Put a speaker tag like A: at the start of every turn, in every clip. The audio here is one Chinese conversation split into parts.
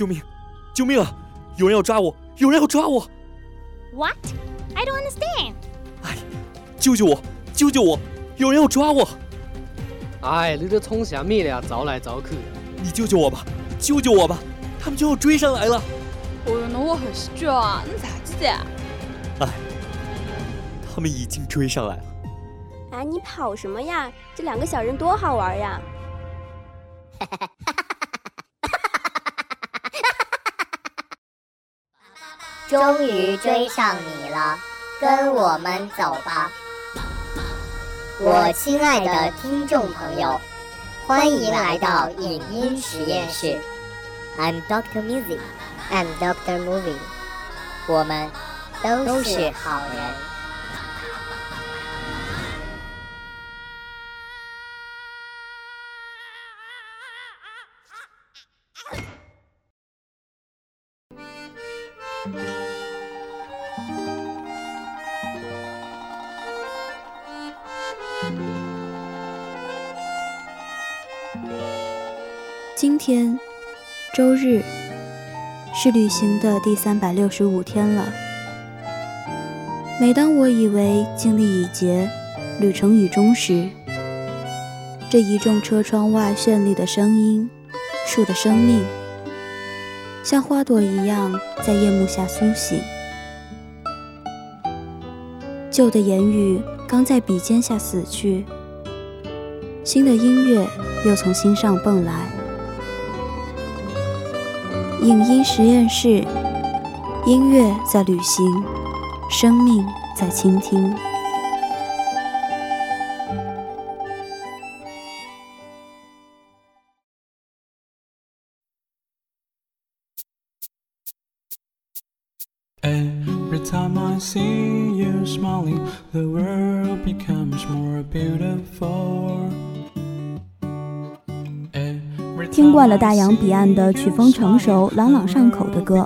A: 救命！救命啊！有人要抓我！有人要抓我
B: ！What? I don't understand.
A: 哎，救救我！救救我！有人要抓我！
C: 哎，你这冲啥米了？找来找去。
A: 你救救我吧！救救我吧！他们就要追上来了。
D: 哦哟，那我很虚啊！你咋子的？
A: 哎，他们已经追上来了。
E: 哎，你跑什么呀？这两个小人多好玩呀！哈哈哈哈哈！
F: 终于追上你了，跟我们走吧，我亲爱的听众朋友，欢迎来到影音实验室。I'm Doctor Music，I'm Doctor Movie，我们都是好人。
G: 周日，是旅行的第三百六十五天了。每当我以为经历已竭，旅程已终时，这一众车窗外绚丽的声音，树的生命。像花朵一样在夜幕下苏醒，旧的言语刚在笔尖下死去，新的音乐又从心上蹦来。影音实验室，音乐在旅行，生命在倾听。
H: 听惯了大洋彼岸的曲风成熟、朗朗上口的歌，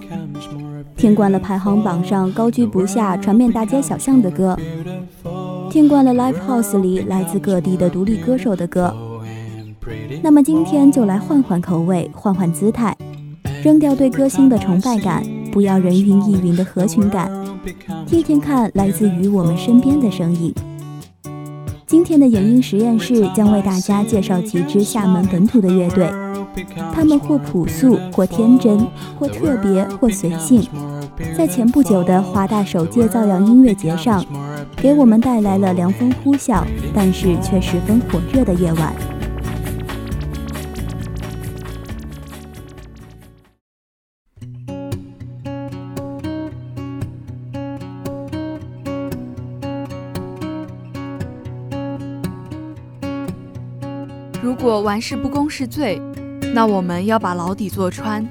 H: 听惯了排行榜上高居不下、传遍大街小巷的歌，听惯了 live house 里来自各地的独立歌手的歌，那么今天就来换换口味，换换姿态，扔掉对歌星的崇拜感，不要人云亦云的合群感，听听看来自于我们身边的声音。今天的影音实验室将为大家介绍几支厦门本土的乐队。他们或朴素，或天真，或特别，或随性，在前不久的华大首届造谣音乐节上，给我们带来了凉风呼啸，但是却十分火热的夜晚。
D: 如果玩世不恭是罪。那我们要把牢底坐穿，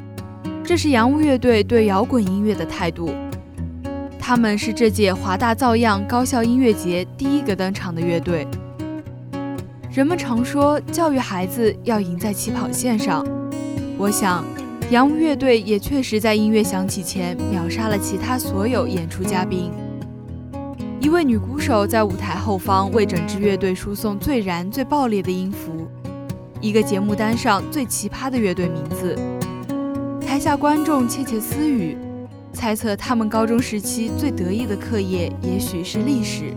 D: 这是洋务乐队对摇滚音乐的态度。他们是这届华大造样高校音乐节第一个登场的乐队。人们常说教育孩子要赢在起跑线上，我想，洋务乐队也确实在音乐响起前秒杀了其他所有演出嘉宾。一位女鼓手在舞台后方为整支乐队输送最燃、最爆裂的音符。一个节目单上最奇葩的乐队名字，台下观众窃窃私语，猜测他们高中时期最得意的课业也许是历史。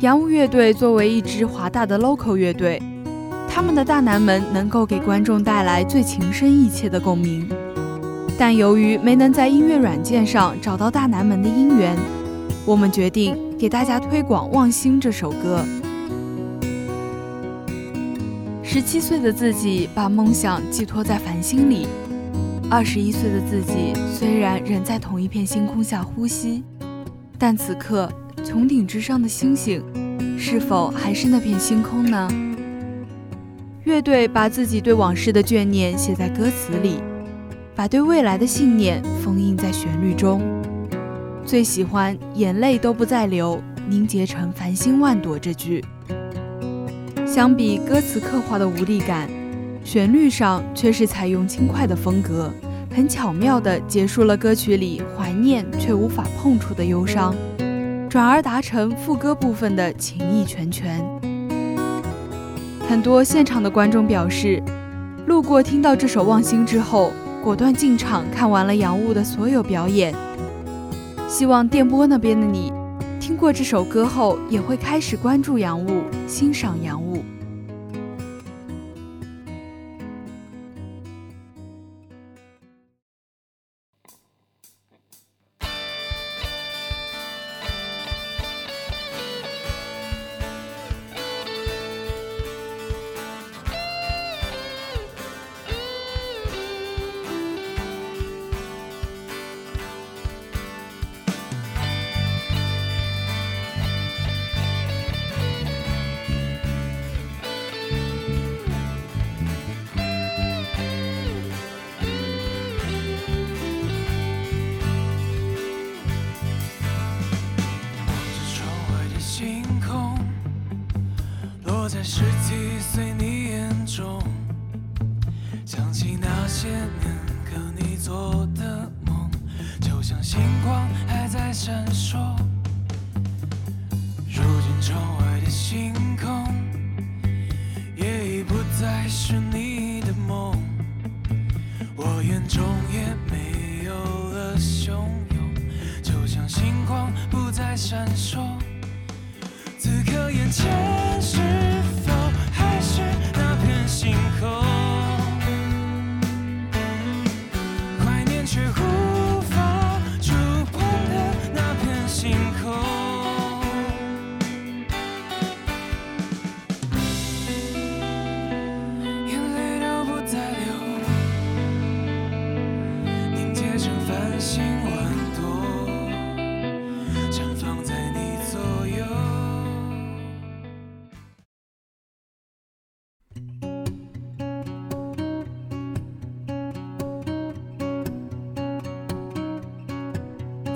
D: 洋务乐队作为一支华大的 local 乐队，他们的大南门能够给观众带来最情深意切的共鸣，但由于没能在音乐软件上找到大南门的音源，我们决定。给大家推广《望星》这首歌。十七岁的自己把梦想寄托在繁星里，二十一岁的自己虽然仍在同一片星空下呼吸，但此刻穹顶之上的星星，是否还是那片星空呢？乐队把自己对往事的眷念写在歌词里，把对未来的信念封印在旋律中。最喜欢“眼泪都不再流，凝结成繁星万朵”这句。相比歌词刻画的无力感，旋律上却是采用轻快的风格，很巧妙地结束了歌曲里怀念却无法碰触的忧伤，转而达成副歌部分的情意拳拳。
I: 很多现场的观众表示，路过听到这首《望星》之后，果断进场看完了杨雾的所有表演。希望电波那边的你，听过这首歌后，也会开始关注洋务，欣赏洋务。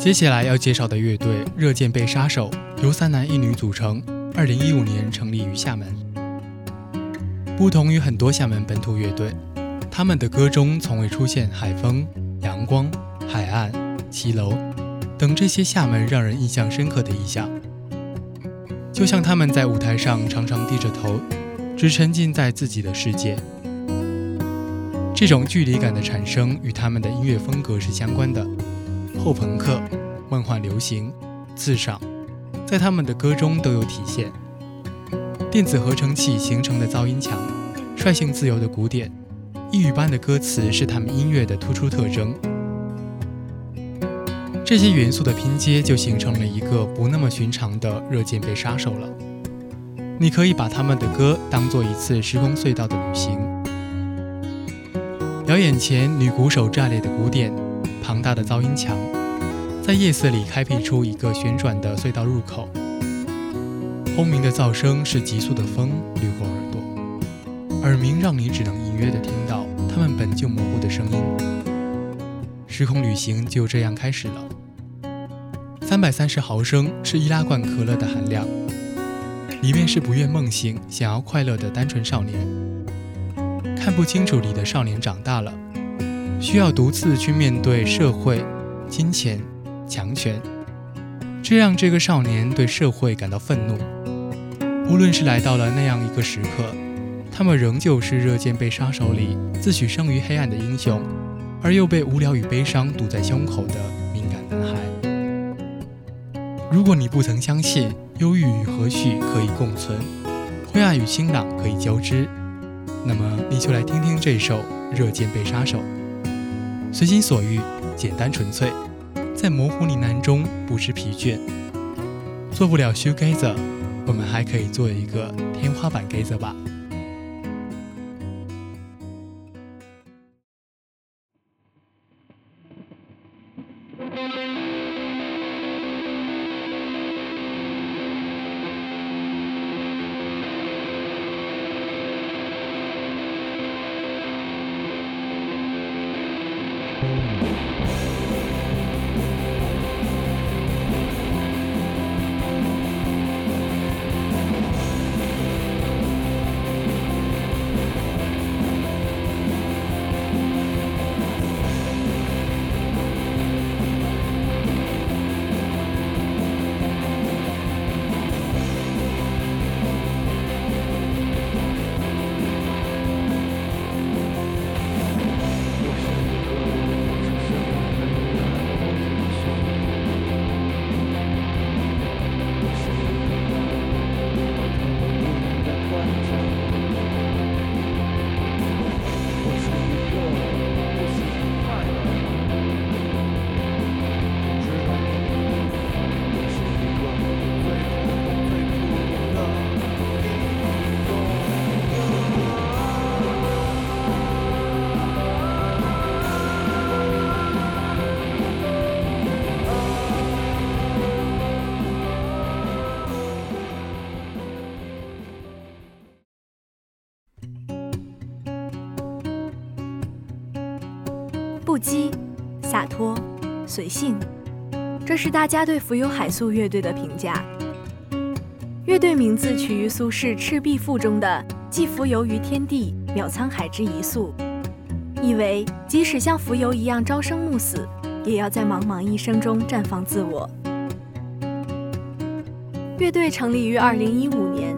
J: 接下来要介绍的乐队热剑被杀手由三男一女组成，二零一五年成立于厦门。不同于很多厦门本土乐队，他们的歌中从未出现海风、阳光、海岸、骑楼等这些厦门让人印象深刻的意象。就像他们在舞台上常常低着头，只沉浸在自己的世界。这种距离感的产生与他们的音乐风格是相关的。后朋克、梦幻流行、自赏，在他们的歌中都有体现。电子合成器形成的噪音墙，率性自由的鼓点，异域般的歌词是他们音乐的突出特征。这些元素的拼接，就形成了一个不那么寻常的热键被杀手了。你可以把他们的歌当做一次时空隧道的旅行。表演前，女鼓手炸裂的鼓点。庞大的噪音墙，在夜色里开辟出一个旋转的隧道入口。轰鸣的噪声是急速的风掠过耳朵，耳鸣让你只能隐约的听到它们本就模糊的声音。时空旅行就这样开始了。三百三十毫升是易拉罐可乐的含量，里面是不愿梦醒、想要快乐的单纯少年。看不清楚里的少年长大了。需要独自去面对社会、金钱、强权，这让这个少年对社会感到愤怒。无论是来到了那样一个时刻，他们仍旧是热剑被杀手里自诩生于黑暗的英雄，而又被无聊与悲伤堵在胸口的敏感男孩。如果你不曾相信忧郁与和煦可以共存，灰暗与清朗可以交织，那么你就来听听这首《热剑被杀手》。随心所欲，简单纯粹，在模糊呢喃中不知疲倦。做不了 shoegazer，我们还可以做一个天花板 gazer 吧。
K: 羁、洒脱、随性，这是大家对浮游海粟乐队的评价。乐队名字取于苏轼《赤壁赋》中的“寄蜉蝣于天地，渺沧海之一粟”，意为即使像蜉蝣一样朝生暮死，也要在茫茫一生中绽放自我。乐队成立于2015年，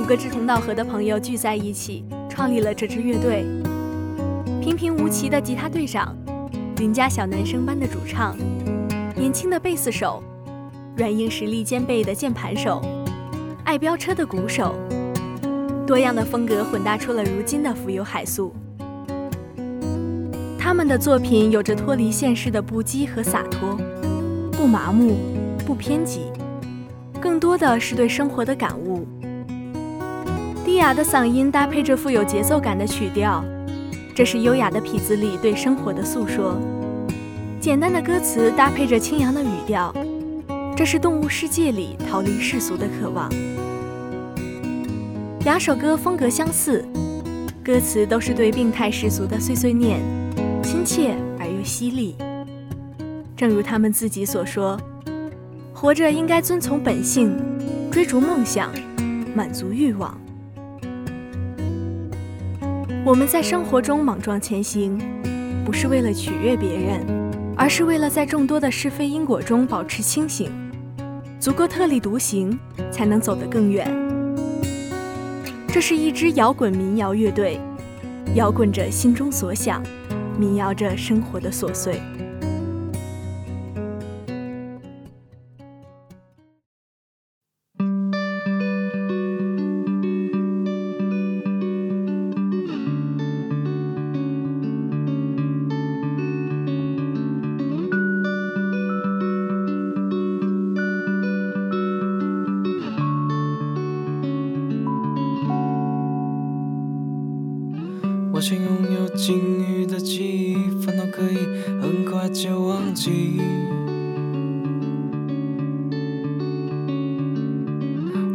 K: 五个志同道合的朋友聚在一起，创立了这支乐队。平平无奇的吉他队长，邻家小男生般的主唱，年轻的贝斯手，软硬实力兼备的键盘手。爱飙车的鼓手，多样的风格混搭出了如今的浮游海粟。他们的作品有着脱离现实的不羁和洒脱，不麻木，不偏激，更多的是对生活的感悟。低哑的嗓音搭配着富有节奏感的曲调，这是优雅的痞子里对生活的诉说；简单的歌词搭配着清扬的语调。这是动物世界里逃离世俗的渴望。两首歌风格相似，歌词都是对病态世俗的碎碎念，亲切而又犀利。正如他们自己所说：“活着应该遵从本性，追逐梦想，满足欲望。”我们在生活中莽撞前行，不是为了取悦别人，而是为了在众多的是非因果中保持清醒。足够特立独行，才能走得更远。这是一支摇滚民谣乐队，摇滚着心中所想，民谣着生活的琐碎。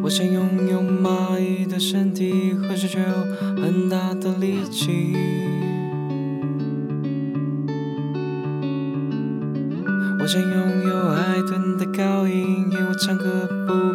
I: 我想拥有蚂蚁的身体可是却有很大的力气？我想拥有海豚的高音因为我唱歌不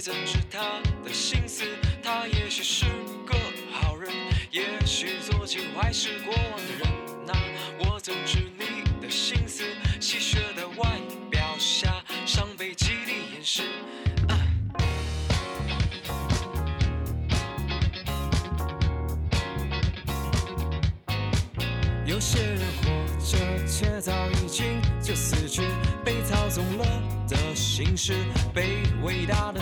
L: 怎知他的心思？他也许是个好人，也许做尽坏事。过往的人呐，我怎知你的心思？戏谑的外表下，伤悲极力掩饰。有些人活着，却早已经就死去，被操纵了。的心事，被伟大的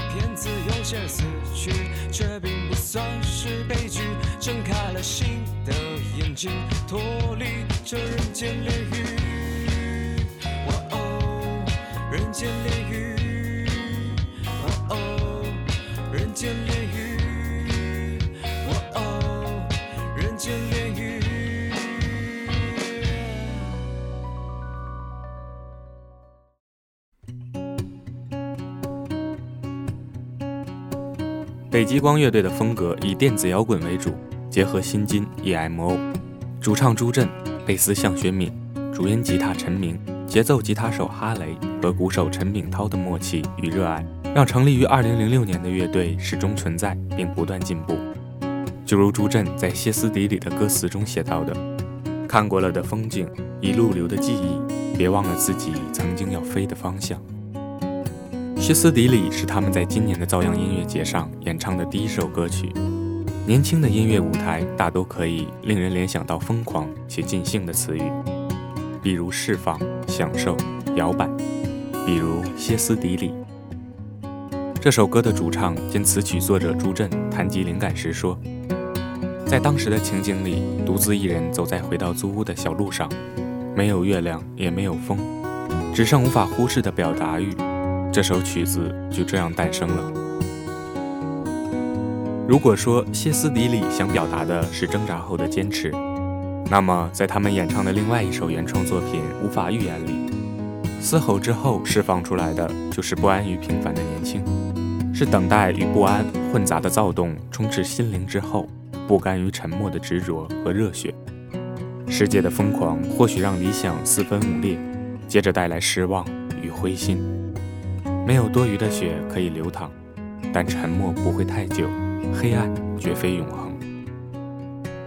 L: 些死去，却并不算是悲剧。睁开了新的眼睛，脱离这人间炼狱。哇哦，人间炼狱。
M: 北极光乐队的风格以电子摇滚为主，结合新金 EMO。主唱朱振，贝斯向学敏，主音吉他陈明，节奏吉他手哈雷和鼓手陈炳涛的默契与热爱，让成立于2006年的乐队始终存在并不断进步。就如朱振在歇斯底里的歌词中写到的：“看过了的风景，一路留的记忆，别忘了自己曾经要飞的方向。”歇斯底里是他们在今年的遭殃音乐节上演唱的第一首歌曲。年轻的音乐舞台大都可以令人联想到疯狂且尽兴的词语，比如释放、享受、摇摆，比如歇斯底里。这首歌的主唱兼词曲作者朱震谈及灵感时说：“在当时的情景里，独自一人走在回到租屋的小路上，没有月亮，也没有风，只剩无法忽视的表达欲。这首曲子就这样诞生了。”如果说歇斯底里想表达的是挣扎后的坚持，那么在他们演唱的另外一首原创作品《无法预言》里，嘶吼之后释放出来的就是不安于平凡的年轻。是等待与不安混杂的躁动充斥心灵之后，不甘于沉默的执着和热血。世界的疯狂或许让理想四分五裂，接着带来失望与灰心。没有多余的血可以流淌，但沉默不会太久，黑暗绝非永恒。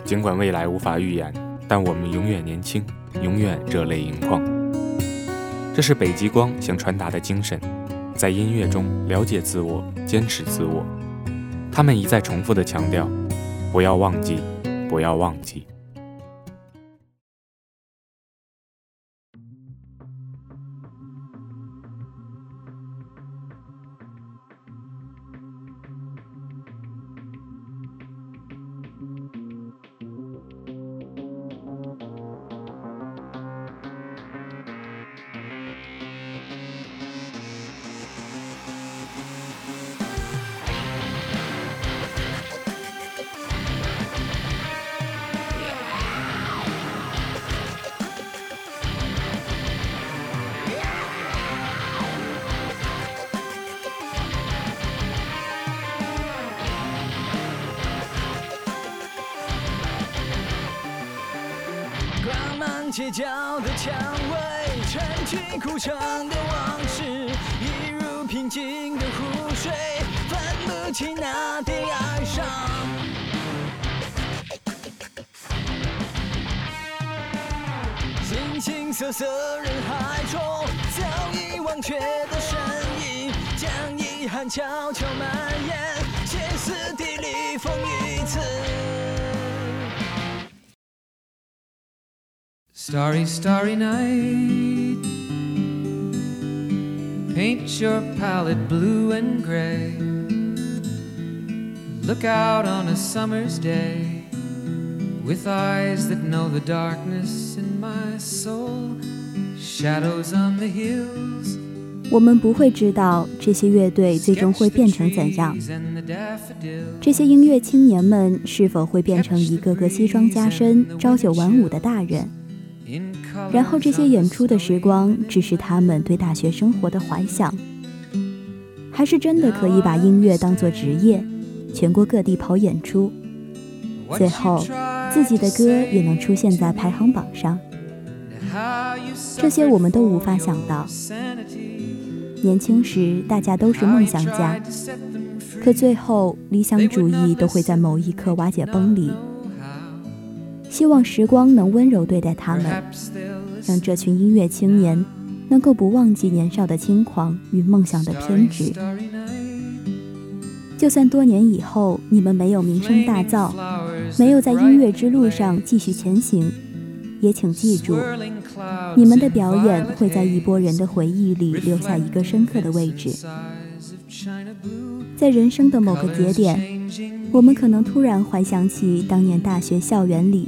M: 尽管未来无法预言，但我们永远年轻，永远热泪盈眶。这是北极光想传达的精神。在音乐中了解自我，坚持自我。他们一再重复地强调：不要忘记，不要忘记。
N: 街角的蔷薇，沉寂枯城的往事，一如平静的湖水，分不清那点哀伤。形形色色人海中，早已忘却的身影，将遗憾悄悄蔓延，歇斯底里风雨 Starry, starry night. Paint your palette blue and gray. Look out on a summer's day with eyes that know the darkness in my soul. Shadows on the hills.
O: 我们不会知道这些乐队最终会变成怎样，这些音乐青年们是否会变成一个个西装加身、朝九晚五的大人。然后这些演出的时光只是他们对大学生活的怀想，还是真的可以把音乐当作职业，全国各地跑演出，最后自己的歌也能出现在排行榜上？这些我们都无法想到。年轻时大家都是梦想家，可最后理想主义都会在某一刻瓦解崩离。希望时光能温柔对待他们，让这群音乐青年能够不忘记年少的轻狂与梦想的偏执。就算多年以后你们没有名声大噪，没有在音乐之路上继续前行，也请记住，你们的表演会在一波人的回忆里留下一个深刻的位置。在人生的某个节点，我们可能突然怀想起当年大学校园里。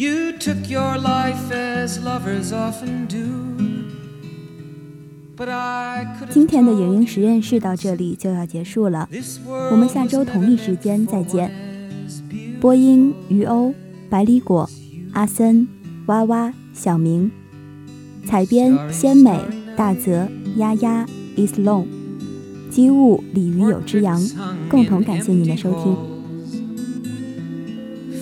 O: you took your life as lovers often do. 今天的影音实验室到这里就要结束了，我们下周同一时间再见。
H: 播音：于欧、百里果、阿森、哇哇、小明。采编：鲜美、大泽、丫丫、Islong。机务：鲤鱼有只羊。共同感谢您的收听。